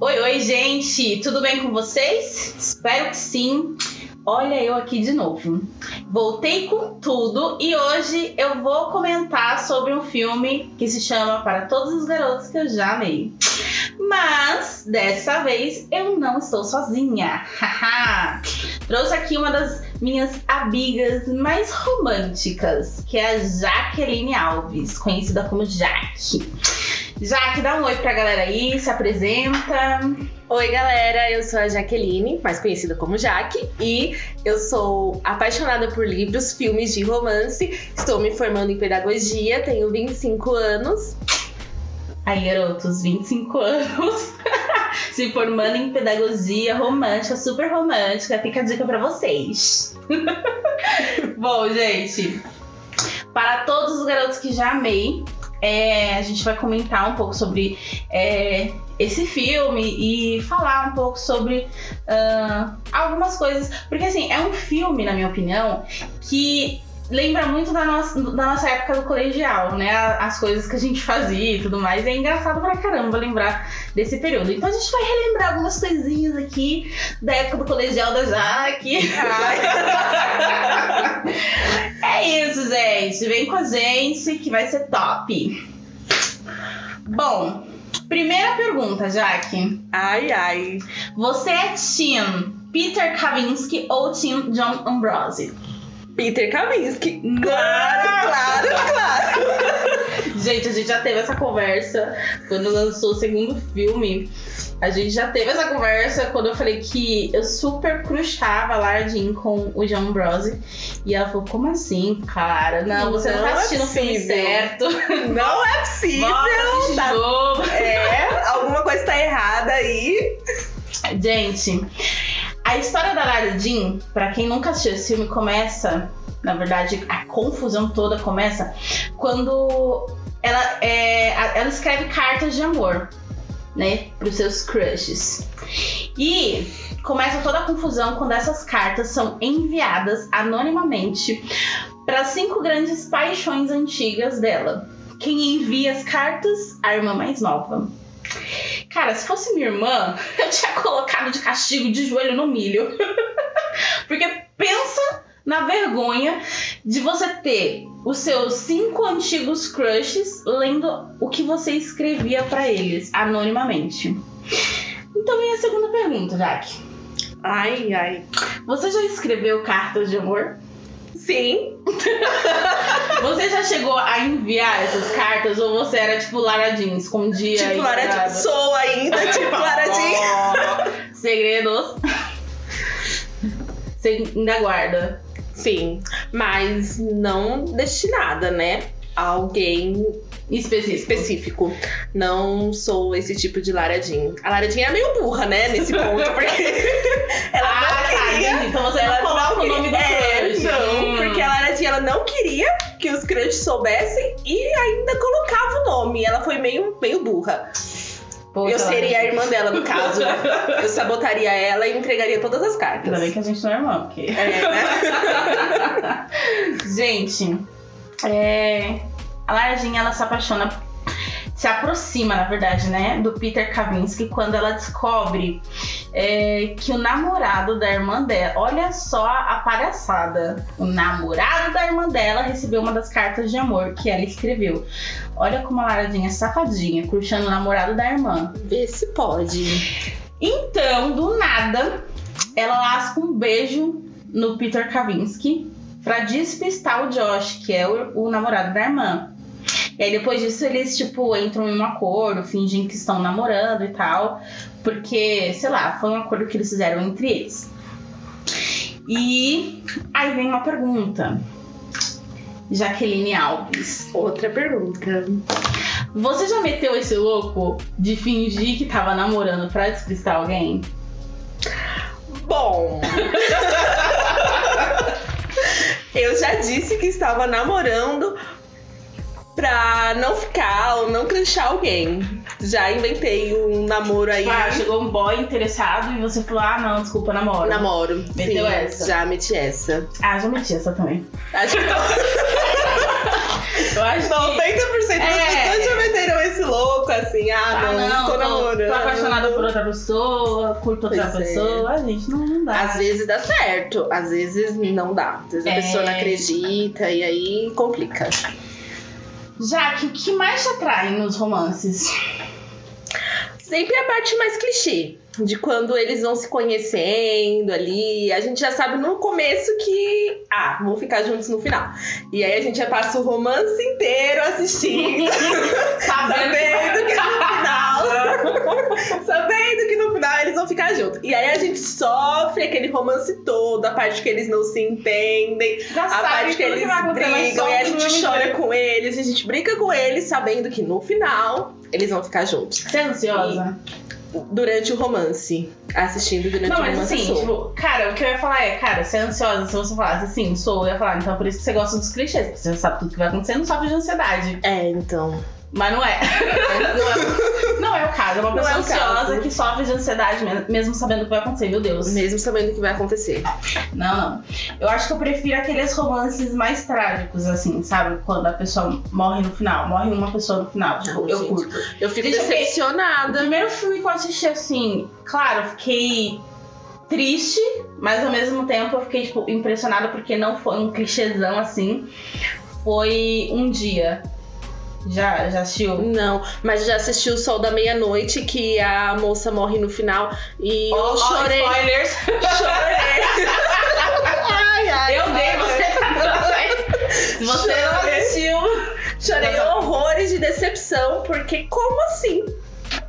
Oi, oi, gente! Tudo bem com vocês? Espero que sim. Olha eu aqui de novo. Voltei com tudo e hoje eu vou comentar sobre um filme que se chama Para Todos os Garotos que eu já amei. Mas dessa vez eu não estou sozinha. Trouxe aqui uma das minhas amigas mais românticas, que é a Jaqueline Alves, conhecida como Jaque. Jaque, dá um oi pra galera aí, se apresenta. Oi, galera, eu sou a Jaqueline, mais conhecida como Jaque, e eu sou apaixonada por livros, filmes de romance. Estou me formando em pedagogia, tenho 25 anos. Aí, garotos, 25 anos, se formando em pedagogia romântica, super romântica. Fica a dica pra vocês. Bom, gente, para todos os garotos que já amei, é, a gente vai comentar um pouco sobre é, esse filme e falar um pouco sobre uh, algumas coisas. Porque, assim, é um filme, na minha opinião, que lembra muito da nossa, da nossa época do colegial, né? As coisas que a gente fazia e tudo mais. É engraçado pra caramba lembrar desse período. Então a gente vai relembrar algumas coisinhas aqui da época do colegial da Jaque. é isso, gente. Vem com a gente que vai ser top. Bom, primeira pergunta, Jaque. Ai, ai. Você é Team Peter Kavinsky ou Team John Ambrose? Peter Kavinsky. Claro, claro, claro. gente, a gente já teve essa conversa quando lançou o segundo filme. A gente já teve essa conversa quando eu falei que eu super crushava Jean com o John Ambrose. E ela falou, como assim, cara? Não, você não, não tá assistindo é o filme certo. Não é possível. Tá... É, alguma coisa tá errada aí. Gente, a história da Lara Jean, pra quem nunca assistiu esse filme, começa... Na verdade, a confusão toda começa quando ela, é, ela escreve cartas de amor né, para os seus crushes. E começa toda a confusão quando essas cartas são enviadas anonimamente para cinco grandes paixões antigas dela. Quem envia as cartas? A irmã mais nova. Cara, se fosse minha irmã, eu tinha colocado de castigo de joelho no milho. Porque pensa na vergonha de você ter os seus cinco antigos crushes lendo o que você escrevia para eles anonimamente. Então vem a segunda pergunta, Jack. Ai, ai. Você já escreveu cartas de amor? Sim. você já chegou a enviar essas cartas ou você era tipo Lara Jean, escondia? Tipo Lara Jean. Sou ainda tipo Lara Jean. Segredos. Você ainda guarda. Sim, mas não destinada, né? A alguém específico. específico. Não sou esse tipo de Lara Jean. A Lara Jean é meio burra, né? Nesse ponto, porque ela ah, não tá, queria. então você ela não coloca o nome do é, crush. Não, hum. porque a Lara Jean ela não queria que os crushes soubessem e ainda colocava o nome. Ela foi meio, meio burra. Eu seria a irmã dela, no caso. eu sabotaria ela e entregaria todas as cartas. Ainda bem que a gente não é irmã, porque. É, né? gente, é... a Lardinha ela se apaixona, se aproxima, na verdade, né, do Peter Kavinsky quando ela descobre é, que o namorado da irmã dela, olha só a palhaçada, o namorado da irmã dela recebeu uma das cartas de amor que ela escreveu. Olha como a Laradinha é safadinha, curtindo o namorado da irmã. Vê se pode. Então, do nada, ela lasca um beijo no Peter Kavinsky pra despistar o Josh, que é o, o namorado da irmã. E aí depois disso eles, tipo, entram em um acordo, fingem que estão namorando e tal. Porque, sei lá, foi um acordo que eles fizeram entre eles. E aí vem uma pergunta. Jaqueline Alves. Outra pergunta. Você já meteu esse louco de fingir que tava namorando pra despistar alguém? Bom. eu já disse que estava namorando pra não ficar ou não crunchar alguém. Já inventei um namoro aí. Ah, chegou um boy interessado e você falou: ah, não, desculpa, namoro. Namoro. Meteu Sim, essa? Já meti essa. Ah, já meti essa também. Acho que Eu acho que. 90% das É. pessoas já meteram esse louco, assim. ah, Ah, não, não, tô namorando. tô apaixonada por outra pessoa, curto outra Pois é. pessoa. A gente não, não dá. Às vezes dá certo, às vezes não dá. Às vezes a É. pessoa não acredita e aí complica. Jaque, o que mais te atrai nos romances? Sempre a parte mais clichê. De quando eles vão se conhecendo ali. A gente já sabe no começo que. Ah, vão ficar juntos no final. E aí a gente já passa o romance inteiro assistindo. sabendo que no final. sabendo que no final eles vão ficar juntos. E aí a gente sofre aquele romance todo, a parte que eles não se entendem. Já A parte que eles mas brigam e a gente chora com eles, a gente brinca com eles, sabendo que no final eles vão ficar juntos. Você é ansiosa? Durante o romance. Assistindo durante Não, o mas romance. assim, sou. tipo, cara, o que eu ia falar é, cara, você é ansiosa, se você falasse assim, sou, eu ia falar, então por isso que você gosta dos clichês, porque você sabe tudo que vai acontecer, não sofre de ansiedade. É, então. Mas não é. não, é não é o caso, é uma Não pessoa é ansiosa que sofre de ansiedade, me- mesmo sabendo o que vai acontecer, meu Deus. Mesmo sabendo o que vai acontecer. Não, não. Eu acho que eu prefiro aqueles romances mais trágicos, assim, sabe? Quando a pessoa morre no final, morre uma pessoa no final. Tipo, Não, eu gente. curto. Eu fico Deixa eu ver. O decepcionada. primeiro filme que eu assisti, assim, claro, eu fiquei triste, mas ao mesmo tempo eu fiquei, tipo, impressionada porque não foi um clichêzão assim. Foi um dia. Já, já assistiu? Não, mas já assisti o Sol da Meia-Noite, que a moça morre no final e Ó, eu chorei. spoilers! Chorei. ai, ai, Eu dei, você você não Chorei. assistiu. Chorei horrores de decepção, porque como assim?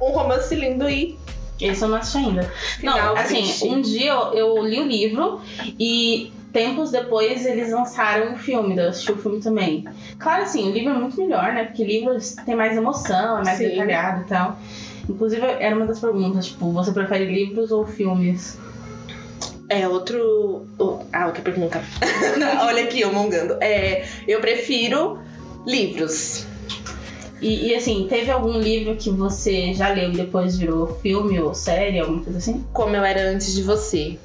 Um romance lindo e Esse eu não assisti ainda. Final não, assim, triste. um dia eu, eu li o livro e tempos depois eles lançaram o filme, eu assisti o filme também. Claro, assim, o livro é muito melhor, né? Porque livro tem mais emoção, é mais Sim. detalhado e tal. Inclusive, era uma das perguntas, tipo, você prefere livros ou filmes? É, outro. o- Ah, outra pergunta. Olha aqui, eu mongando. É, eu prefiro livros. E, e, assim, teve algum livro que você já leu e depois virou filme ou série, alguma coisa assim? Como eu era antes de você.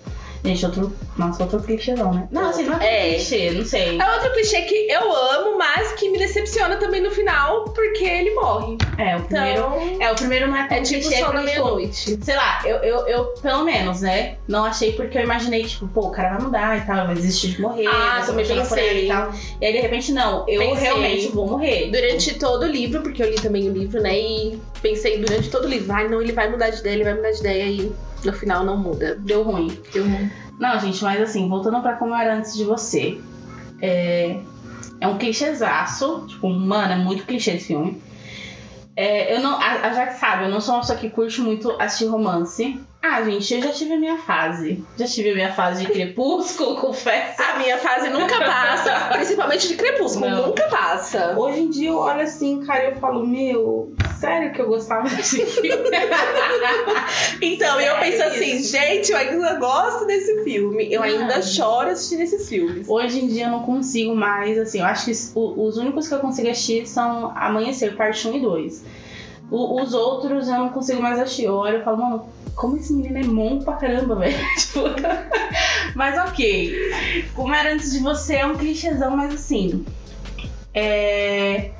Gente, outro. Nossa, outro clichêzão, né? Não, assim, não é, É. clichê, não sei. É outro clichê que eu amo, mas que me decepciona também no final, porque ele morre. É, o primeiro. Então, É, o primeiro não é tão é tipo clichê tipo, Meia-Noite. Sei lá, eu, eu, eu, pelo menos, né? Não achei porque eu imaginei, tipo, pô, o cara vai mudar e tal, vai desistir de morrer. Ah, vai apaixonar por ela E, tal. e aí, de repente, não, eu Pensei. realmente vou morrer. Durante todo o livro, porque eu li também o livro, né? E pensei durante todo o livro, ai não, ele vai mudar de ideia, ele vai mudar de ideia e no final não muda. Deu ruim. Eu Não, gente, mas assim, voltando pra como era antes de você. É, é um clichêzaço. Tipo, mano, é muito clichê esse filme. É, eu não, a, a Jaque sabe, eu não sou uma pessoa que curte muito assistir romance. Ah, gente, eu já tive a minha fase. Já tive a minha fase de crepúsculo, confesso. A minha fase nunca passa, principalmente de crepúsculo, Não. nunca passa. Hoje em dia eu olho assim, cara, eu falo, meu, sério que eu gostava desse filme? Então, eu É penso isso. assim, gente, eu ainda gosto desse filme. Eu Não. ainda choro assistindo esses filmes. Hoje em dia eu não consigo mais, assim, eu acho que os únicos que eu consigo assistir são Amanhecer, parte 1 e 2. O- os outros eu não consigo mais assistir. Eu olho e falo, mano, como esse menino é mongo pra caramba, velho. Tipo, mas ok. Como era antes de você, é um clichêzão, mas assim. É.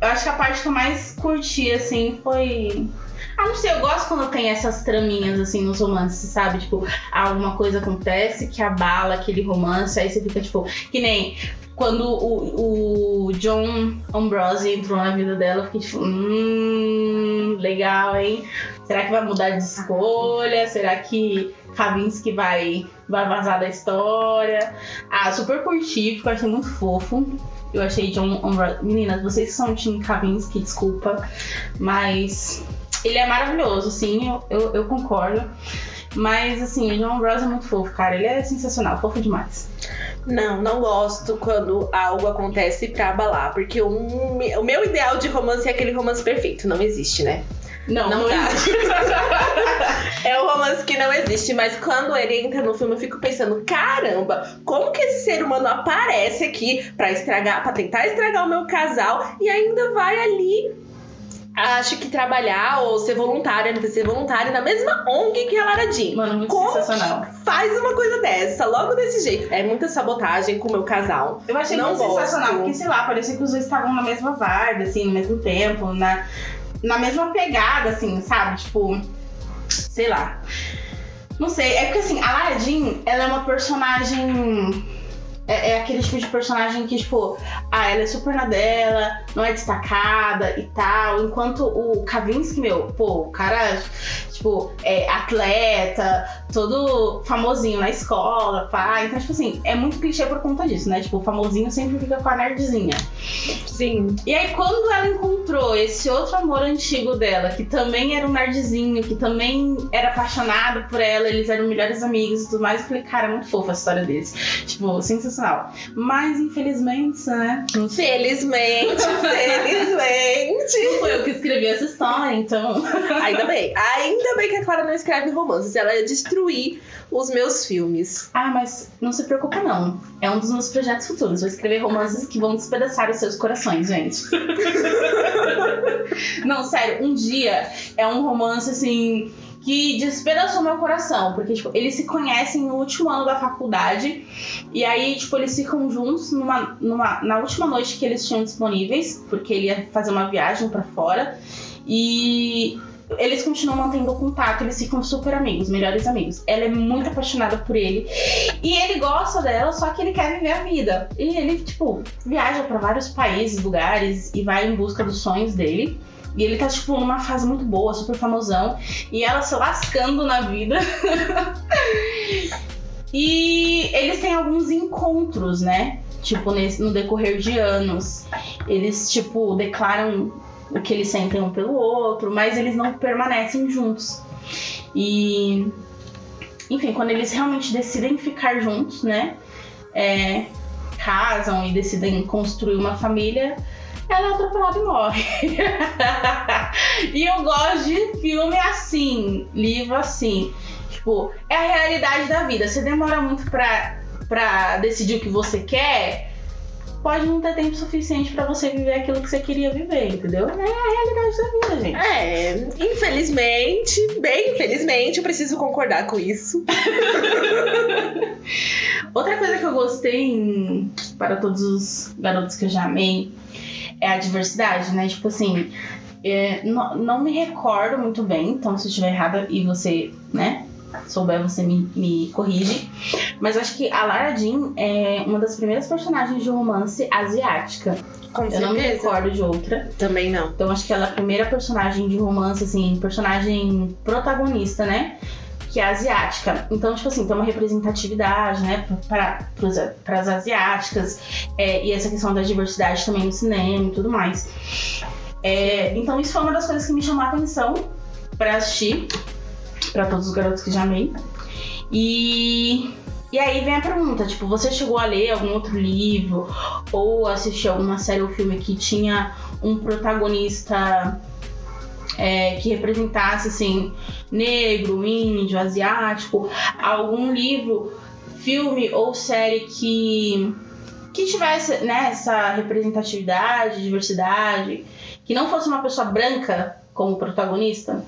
Eu acho que a parte que eu mais curti, assim, foi. Ah, não sei, eu gosto quando tem essas traminhas, assim, nos romances, sabe? Tipo, alguma coisa acontece que abala aquele romance, aí você fica, tipo, que nem quando o, o John Ambrose entrou na vida dela, eu fiquei tipo, hum, legal, hein? Será que vai mudar de escolha? Será que Kavinsky vai, vai vazar da história? Ah, super curti, porque eu achei muito fofo. Eu achei John Ambrose. Meninas, vocês que são time Kavinsky, desculpa. Mas ele é maravilhoso, sim, eu, eu, eu concordo. Mas assim, o John Ambrose é muito fofo, cara. Ele é sensacional, fofo demais. Não, não gosto quando algo acontece pra abalar. Porque o, o meu ideal de romance é aquele romance perfeito. Não existe, né? Não, Não dá. existe. É um romance que não existe, mas quando ele entra no filme, eu fico pensando: caramba, como que esse ser humano aparece aqui pra estragar, para tentar estragar o meu casal e ainda vai ali. Acho que trabalhar ou ser voluntária, né? ser voluntária na mesma ONG que a Lara Jean. Mano, muito Como sensacional. Faz uma coisa dessa, logo desse jeito. É muita sabotagem com o meu casal. Eu achei Não muito gosto. sensacional, porque sei lá, parecia que os dois estavam na mesma vibe, assim, no mesmo tempo, na. na mesma pegada, assim, sabe? Tipo, sei lá. Não sei, é porque assim, a Lara Jean, ela é uma personagem é, é, aquele tipo de personagem que, tipo, ah, ela é super na dela, não é destacada e tal. Enquanto o Kavinsky, meu, pô, o cara, tipo, é atleta, todo famosinho na escola, pá. Então, tipo assim, é muito clichê por conta disso, né? Tipo, o famosinho sempre fica com a nerdzinha. Sim. E aí, quando ela encontrou esse outro amor antigo dela, que também era um nerdzinho, que também era apaixonado por ela, eles eram melhores amigos e tudo mais, eu falei, cara, é muito fofa a história deles. Tipo, sensacional. Mas, infelizmente, né? Felizmente, felizmente. Não foi eu que escrevi essa história, então. Ainda bem. Ainda bem que a Clara não escreve romances. Ela ia destruir os meus filmes. Ah, mas não se preocupa, não. É um dos meus projetos futuros. Vou escrever romances que vão despedaçar os seus corações, gente. não, sério, um dia é um romance assim que despedaçou meu coração, porque tipo, eles se conhecem no último ano da faculdade e aí tipo eles ficam juntos numa, numa na última noite que eles tinham disponíveis, porque ele ia fazer uma viagem para fora e eles continuam mantendo contato, eles ficam super amigos, melhores amigos. Ela é muito apaixonada por ele. E ele gosta dela, só que ele quer viver a vida. E ele, tipo, viaja para vários países, lugares e vai em busca dos sonhos dele. E ele tá, tipo, numa fase muito boa, super famosão. E ela se lascando na vida. e eles têm alguns encontros, né? Tipo, nesse, no decorrer de anos. Eles, tipo, declaram o que eles sentem um pelo outro, mas eles não permanecem juntos. E. Enfim, quando eles realmente decidem ficar juntos, né? É, casam e decidem construir uma família, ela é atropelada e morre. e eu gosto de filme assim, livro assim. Tipo, é a realidade da vida. Você demora muito pra, pra decidir o que você quer, pode não ter tempo suficiente para você viver aquilo que você queria viver, entendeu? É a realidade da vida, gente. É, infelizmente, bem infelizmente, eu preciso concordar com isso. Outra coisa que eu gostei em, para todos os garotos que eu já amei é a diversidade, né? Tipo assim, é, não, não me recordo muito bem, então se eu estiver errada e você, né, souber, você me, me corrige. Mas eu acho que a Lara Jean é uma das primeiras personagens de romance asiática. Com eu certeza. não me recordo de outra. Também não. Então acho que ela é a primeira personagem de romance, assim, personagem protagonista, né? Que é asiática. Então, tipo assim, tem uma representatividade, né, para as asiáticas. É, e essa questão da diversidade também no cinema e tudo mais. É, então, isso foi uma das coisas que me chamou a atenção para assistir. Para todos os garotos que já amei. E e aí vem a pergunta, tipo, você chegou a ler algum outro livro ou assistir alguma série ou filme que tinha um protagonista é, que representasse assim negro, índio, asiático, algum livro, filme ou série que que tivesse né, essa representatividade, diversidade, que não fosse uma pessoa branca como protagonista?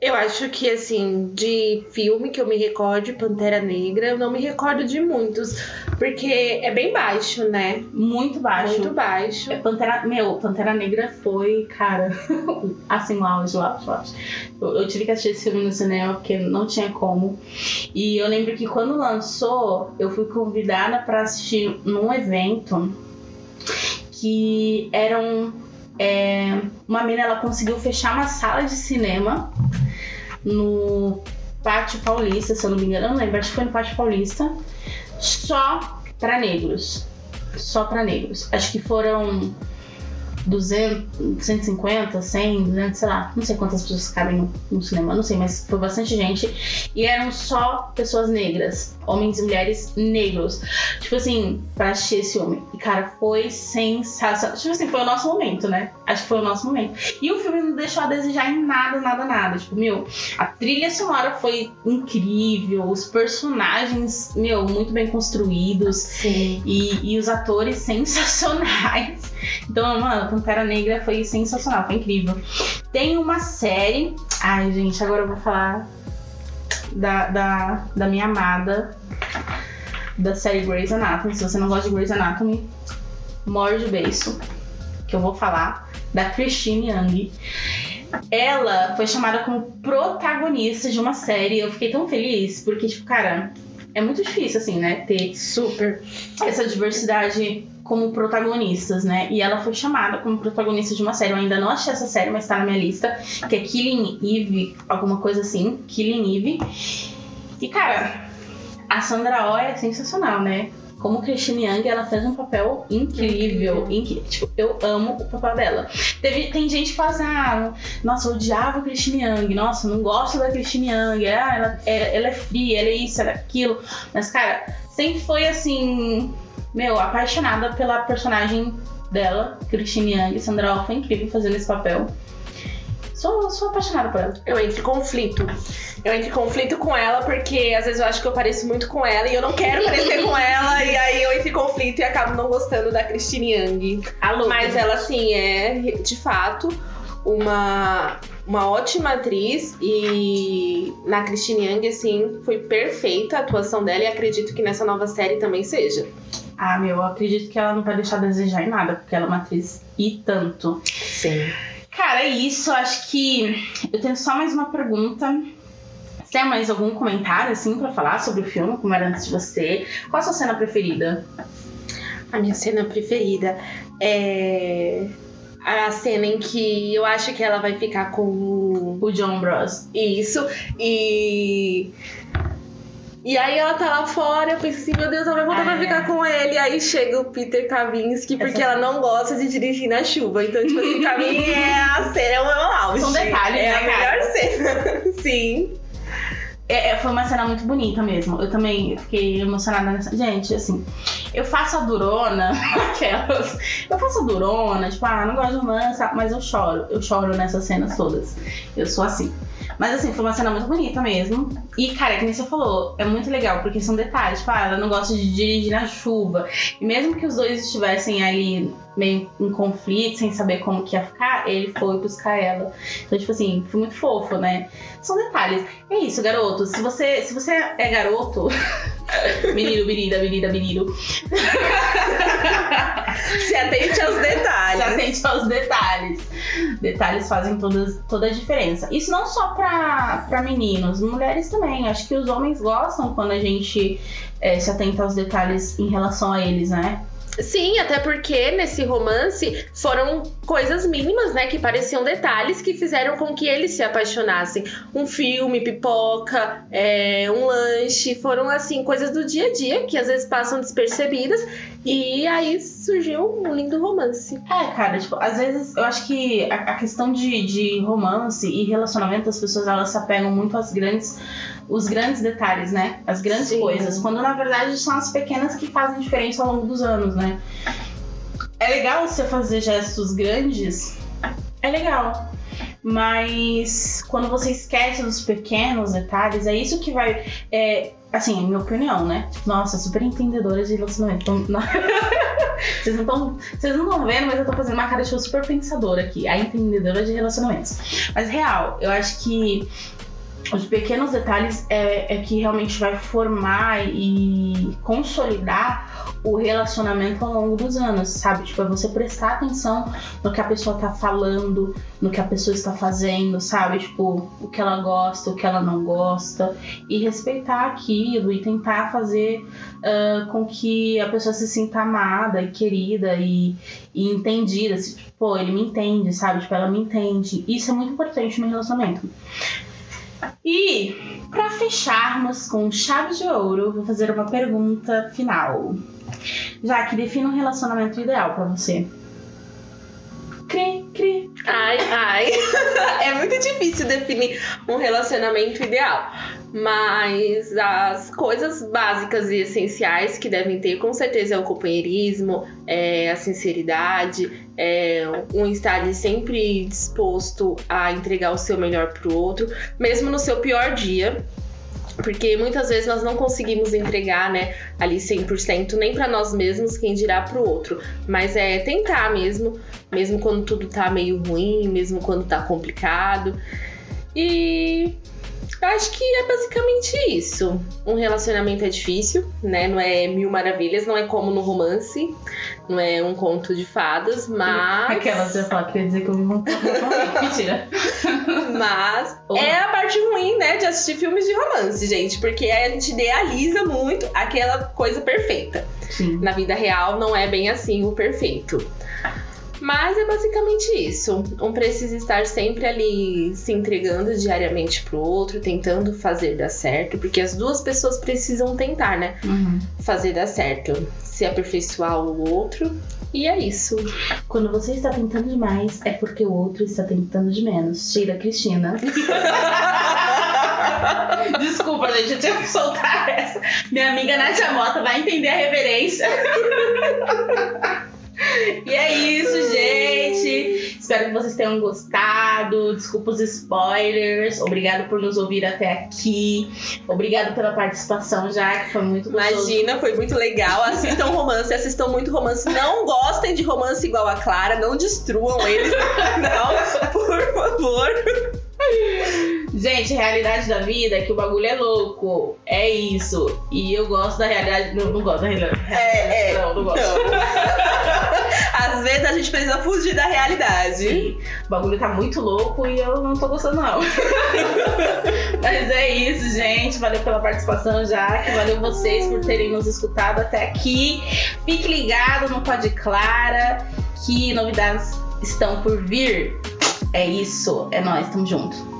Eu acho que, assim, de filme que eu me recorde, Pantera Negra, eu não me recordo de muitos. Porque é bem baixo, né? Muito baixo. Muito baixo. É, Pantera, meu, Pantera Negra foi, cara, assim, o auge, o auge, o auge. Eu, eu tive que assistir esse filme no cinema porque não tinha como. E eu lembro que quando lançou, eu fui convidada para assistir num evento que eram. É, uma menina ela conseguiu fechar uma sala de cinema no Pátio Paulista, se eu não me engano, eu não lembro, acho que foi no Pátio Paulista, só para negros. Só para negros. Acho que foram 200, 150, 100, 200, sei lá, não sei quantas pessoas cabem no, no, cinema, não sei, mas foi bastante gente. E eram só pessoas negras, homens e mulheres negros. Tipo assim, pra assistir esse filme. E cara, foi sensacional. Tipo assim, foi o nosso momento, né? Acho que foi o nosso momento. E o filme não deixou a desejar em nada, nada, nada. Tipo, meu, a trilha sonora foi incrível, os personagens, meu, muito bem construídos. Sim. E, e os atores sensacionais. Então, mano, Pantera Negra foi sensacional, foi incrível. Tem uma série. Ai, gente, agora eu vou falar da, da, da minha amada da série Grey's Anatomy. Se você não gosta de Grey's Anatomy, morde o beiço. Que eu vou falar. da Christine Young. Ela foi chamada como protagonista de uma série. Eu fiquei tão feliz, porque, tipo, cara, é muito difícil, assim, né? Ter Super. essa diversidade como protagonistas, né? E ela foi chamada como protagonista de uma série. Eu ainda não achei essa série, mas tá na minha lista, que é Killing Eve, alguma coisa assim, Killing Eve. E cara, a Sandra Oh é sensacional, né? Como Christine Young, ela fez um papel incrível. incri- tipo, eu amo o papel dela. Teve, tem gente que fala assim, ah, nossa, eu odiava a Christine Young. Nossa, não gosto da Christine Young. Ah, ela, é, ela é fria, ela é isso, ela é aquilo. Mas, cara, sempre foi assim, meu, apaixonada pela personagem dela, Christine Young. Sandra Oh foi incrível fazendo esse papel. Sou, sou apaixonada por ela. Eu entro em conflito. Eu entro em conflito com ela porque às vezes eu acho que eu pareço muito com ela e eu não quero parecer com ela. E aí eu entro em conflito e acabo não gostando da Christine Young. Alô, Mas ela, assim, é de fato uma, uma ótima atriz e na Christine Young, assim, foi perfeita a atuação dela e acredito que nessa nova série também seja. Ah, meu, eu acredito que ela não vai deixar a desejar em nada, porque ela é uma atriz e tanto. Sim. Cara, é isso. Acho que eu tenho só mais uma pergunta. Você tem mais algum comentário, assim, pra falar sobre o filme, como era antes de você? Qual a sua cena preferida? A minha cena preferida é a cena em que eu acho que ela vai ficar com o John Bros. Isso. E. E aí ela tá lá fora, eu penso assim, meu Deus, ela vai voltar Ah, pra ficar com ele. Aí chega o Peter Kavinsky, porque ela não gosta de dirigir na chuva. Então, tipo assim, pra mim é a cena, é o meu auge. São detalhes, É né, a melhor cara? cena. Sim. É, é, foi uma cena muito bonita mesmo. Eu também fiquei emocionada nessa. Gente, assim, eu faço a durona, aquelas. Eu faço a durona, tipo, ah, não gosto de romance, mas eu choro. Eu choro nessas cenas todas. Eu sou assim. Mas assim, foi uma cena muito bonita mesmo. E, cara, que nem você falou, é muito legal, porque são detalhes. Tipo, ah, ela não gosta de dirigir na chuva. E mesmo que os dois estivessem ali meio em conflito, sem saber como que ia ficar, ele foi buscar ela. Então, tipo assim, foi muito fofo, né? São detalhes. É isso, garoto. Se você, se você é garoto. menino, menina, menina, menino. Se atente aos Se detalhes. atente aos detalhes. Detalhes fazem todas, toda a diferença. Isso não só pra, pra meninos, mulheres também. Acho que os homens gostam quando a gente é, se atenta aos detalhes em relação a eles, né? Sim, até porque nesse romance foram coisas mínimas, né? Que pareciam detalhes que fizeram com que eles se apaixonassem. Um filme, pipoca, é, um lanche, foram assim, coisas do dia a dia que às vezes passam despercebidas. E aí surgiu um lindo romance. É, cara, tipo, às vezes eu acho que a, a questão de, de romance e relacionamento, as pessoas elas se apegam muito às grandes, os grandes detalhes, né? As grandes Sim. coisas. Quando na verdade são as pequenas que fazem diferença ao longo dos anos, né? É legal você fazer gestos grandes, é legal. Mas quando você esquece dos pequenos detalhes, é isso que vai. É, assim, minha opinião, né? Tipo, nossa, super entendedora de relacionamento. Vocês não estão. Vocês não estão vendo, mas eu tô fazendo uma cara de super pensadora aqui. A entendedora de relacionamentos. Mas real, eu acho que os pequenos detalhes é, é que realmente vai formar e consolidar o relacionamento ao longo dos anos, sabe? Tipo, é você prestar atenção no que a pessoa tá falando, no que a pessoa está fazendo, sabe? Tipo, o que ela gosta, o que ela não gosta, e respeitar aquilo e tentar fazer ah, com que a pessoa se sinta amada e querida e, e entendida. Assim, tipo, pô, ele me entende, sabe? Tipo, ela me entende. Isso é muito importante no relacionamento. E para fecharmos com chave de ouro, vou fazer uma pergunta final. Já que defina um relacionamento ideal pra você. Cri, cri. Ai, ai. é muito difícil definir um relacionamento ideal. Mas as coisas básicas e essenciais que devem ter, com certeza, é o companheirismo, é a sinceridade, é um estar sempre disposto a entregar o seu melhor pro outro, mesmo no seu pior dia. Porque muitas vezes nós não conseguimos entregar, né, ali 100% nem para nós mesmos, quem dirá pro outro. Mas é tentar mesmo, mesmo quando tudo tá meio ruim, mesmo quando tá complicado. E acho que é basicamente isso. Um relacionamento é difícil, né? Não é mil maravilhas, não é como no romance. não é um conto de fadas, mas. Aquelas eu falo, queria dizer que eu me monto. Mentira. Mas é a parte ruim, né, de assistir filmes de romance, gente. Porque a gente idealiza muito aquela coisa perfeita. Sim. Na vida real não é bem assim o perfeito. Mas é basicamente isso. Um precisa estar sempre ali se entregando diariamente pro outro, tentando fazer dar certo, porque as duas pessoas precisam tentar, né? Uhum. Fazer dar certo. Se aperfeiçoar o outro. E é isso. Quando você está tentando demais, é porque o outro está tentando de menos. Sheila Cristina. Desculpa, gente, eu tinha que soltar essa. Minha amiga Nadia Mota vai entender a reverência. E é isso, gente. Espero que vocês tenham gostado. Desculpa os spoilers. Obrigado por nos ouvir até aqui. Obrigado pela participação, já que foi muito gostoso. Imagina, foi muito legal. Assistam romance, assistam muito romance. Não gostem de romance igual a Clara, não destruam eles. Não, por favor. Gente, realidade da vida é que o bagulho é louco. É isso. E eu gosto da realidade. Não, não gosto da realidade. É, é. Não, não gosto. Então, às vezes a gente precisa fugir da realidade. Sim, o bagulho tá muito louco e eu não tô gostando, não. Mas é isso, gente. Valeu pela participação, Jaque. Valeu vocês por terem nos escutado até aqui. Fique ligado no Pode Clara, que novidades estão por vir. É isso. É nóis, tamo junto.